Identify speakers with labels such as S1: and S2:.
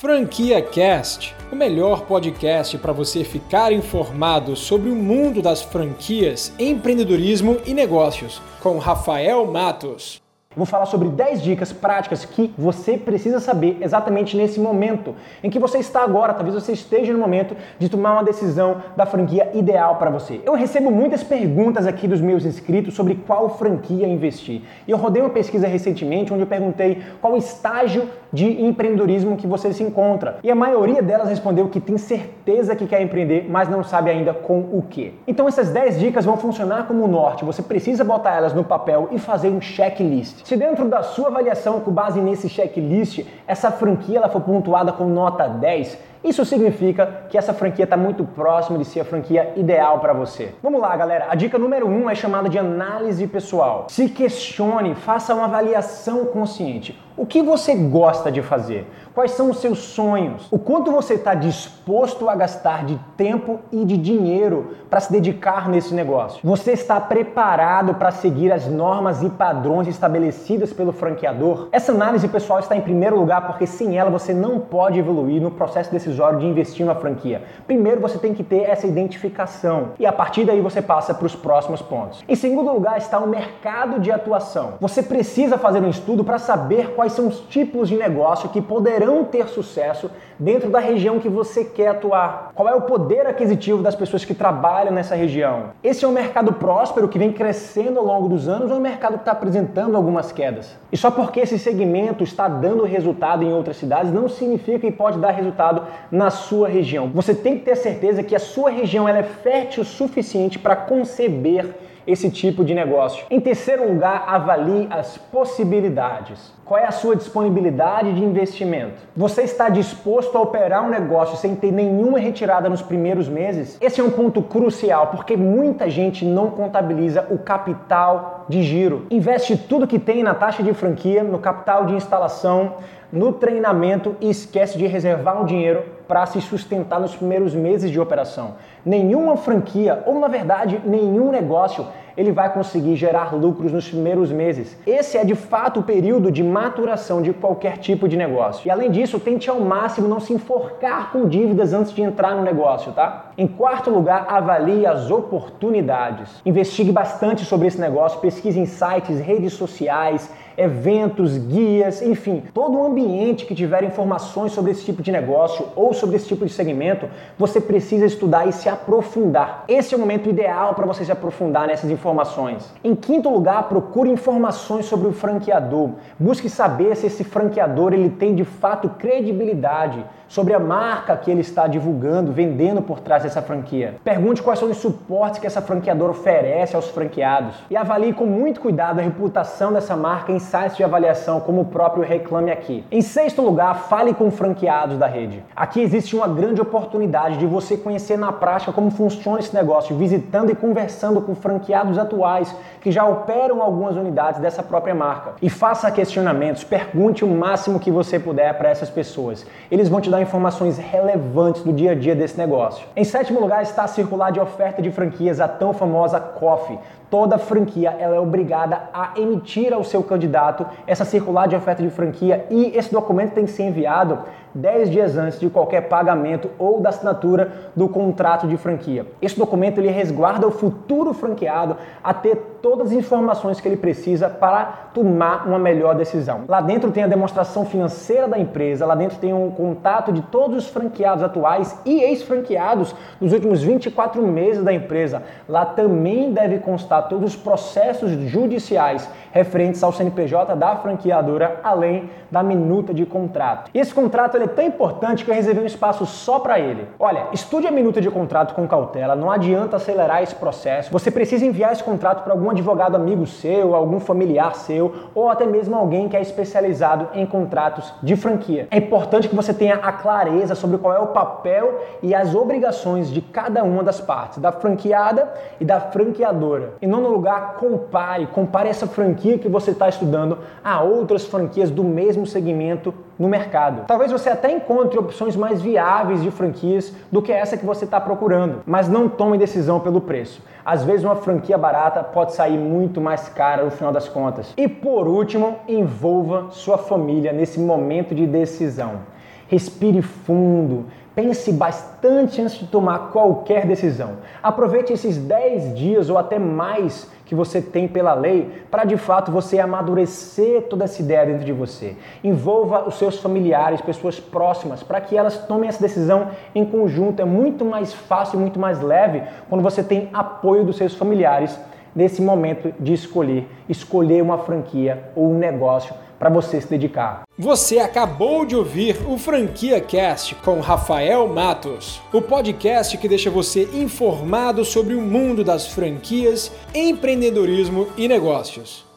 S1: Franquia Cast, o melhor podcast para você ficar informado sobre o mundo das franquias, empreendedorismo e negócios, com Rafael Matos.
S2: Vou falar sobre 10 dicas práticas que você precisa saber exatamente nesse momento em que você está agora. Talvez você esteja no momento de tomar uma decisão da franquia ideal para você. Eu recebo muitas perguntas aqui dos meus inscritos sobre qual franquia investir. E eu rodei uma pesquisa recentemente onde eu perguntei qual estágio de empreendedorismo que você se encontra. E a maioria delas respondeu que tem certeza que quer empreender, mas não sabe ainda com o que. Então essas 10 dicas vão funcionar como norte. Você precisa botar elas no papel e fazer um checklist. Se dentro da sua avaliação, com base nesse checklist, essa franquia ela for pontuada com nota 10, isso significa que essa franquia está muito próxima de ser a franquia ideal para você. Vamos lá, galera. A dica número 1 um é chamada de análise pessoal. Se questione, faça uma avaliação consciente. O que você gosta de fazer? Quais são os seus sonhos? O quanto você está disposto a gastar de tempo e de dinheiro para se dedicar nesse negócio? Você está preparado para seguir as normas e padrões estabelecidas pelo franqueador? Essa análise pessoal está em primeiro lugar porque sem ela você não pode evoluir no processo decisório de investir na franquia. Primeiro você tem que ter essa identificação e a partir daí você passa para os próximos pontos. Em segundo lugar está o mercado de atuação. Você precisa fazer um estudo para saber quais são os tipos de negócio que poderão ter sucesso dentro da região que você quer atuar. Qual é o poder aquisitivo das pessoas que trabalham nessa região? Esse é um mercado próspero que vem crescendo ao longo dos anos ou é um mercado que está apresentando algumas quedas? E só porque esse segmento está dando resultado em outras cidades não significa que pode dar resultado na sua região. Você tem que ter certeza que a sua região ela é fértil o suficiente para conceber esse tipo de negócio. Em terceiro lugar, avalie as possibilidades. Qual é a sua disponibilidade de investimento? Você está disposto a operar um negócio sem ter nenhuma retirada nos primeiros meses? Esse é um ponto crucial porque muita gente não contabiliza o capital de giro. Investe tudo que tem na taxa de franquia, no capital de instalação, no treinamento e esquece de reservar um dinheiro para se sustentar nos primeiros meses de operação. Nenhuma franquia, ou na verdade, nenhum negócio ele vai conseguir gerar lucros nos primeiros meses. Esse é de fato o período de maturação de qualquer tipo de negócio. E além disso, tente ao máximo não se enforcar com dívidas antes de entrar no negócio, tá? Em quarto lugar, avalie as oportunidades. Investigue bastante sobre esse negócio, pesquise em sites, redes sociais, eventos, guias, enfim, todo o ambiente que tiver informações sobre esse tipo de negócio ou sobre esse tipo de segmento, você precisa estudar e se aprofundar. Esse é o momento ideal para você se aprofundar nessas informações. Em quinto lugar, procure informações sobre o franqueador. Busque saber se esse franqueador ele tem de fato credibilidade sobre a marca que ele está divulgando, vendendo por trás dessa franquia. Pergunte quais são os suportes que essa franqueadora oferece aos franqueados e avalie com muito cuidado a reputação dessa marca em sites de avaliação como o próprio Reclame Aqui. Em sexto lugar, fale com franqueados da rede. Aqui existe uma grande oportunidade de você conhecer na prática como funciona esse negócio, visitando e conversando com franqueados atuais que já operam algumas unidades dessa própria marca. E faça questionamentos, pergunte o máximo que você puder para essas pessoas. Eles vão te dar informações relevantes do dia a dia desse negócio. Em sétimo lugar está a circular de oferta de franquias, a tão famosa COF. Toda franquia ela é obrigada a emitir ao seu candidato essa circular de oferta de franquia e esse documento tem que ser enviado 10 dias antes de qualquer pagamento ou da assinatura do contrato de franquia. Esse documento ele resguarda o futuro franqueado a ter todas as informações que ele precisa para tomar uma melhor decisão. Lá dentro tem a demonstração financeira da empresa, lá dentro tem um contato de todos os franqueados atuais e ex-franqueados dos últimos 24 meses da empresa. Lá também deve constar todos os processos judiciais referentes ao CNPJ da franqueadora, além da minuta de contrato. Esse contrato é tão importante que eu reservei um espaço só para ele. Olha, estude a minuta de contrato com cautela, não adianta acelerar esse processo. Você precisa enviar esse contrato para algum advogado amigo seu, algum familiar seu, ou até mesmo alguém que é especializado em contratos de franquia. É importante que você tenha a clareza sobre qual é o papel e as obrigações de cada uma das partes, da franqueada e da franqueadora. Em nono lugar, compare, compare essa franquia que você está estudando a outras franquias do mesmo segmento no mercado. Talvez você até encontre opções mais viáveis de franquias do que essa que você está procurando, mas não tome decisão pelo preço. Às vezes uma franquia barata pode sair muito mais cara no final das contas. E por último, envolva sua família nesse momento de decisão. Respire fundo, pense bastante antes de tomar qualquer decisão. Aproveite esses 10 dias ou até mais que você tem pela lei para de fato você amadurecer toda essa ideia dentro de você. Envolva os seus familiares, pessoas próximas, para que elas tomem essa decisão em conjunto. É muito mais fácil muito mais leve quando você tem apoio dos seus familiares nesse momento de escolher, escolher uma franquia ou um negócio para você se dedicar.
S1: Você acabou de ouvir o Franquia Cast com Rafael Matos, o podcast que deixa você informado sobre o mundo das franquias, empreendedorismo e negócios.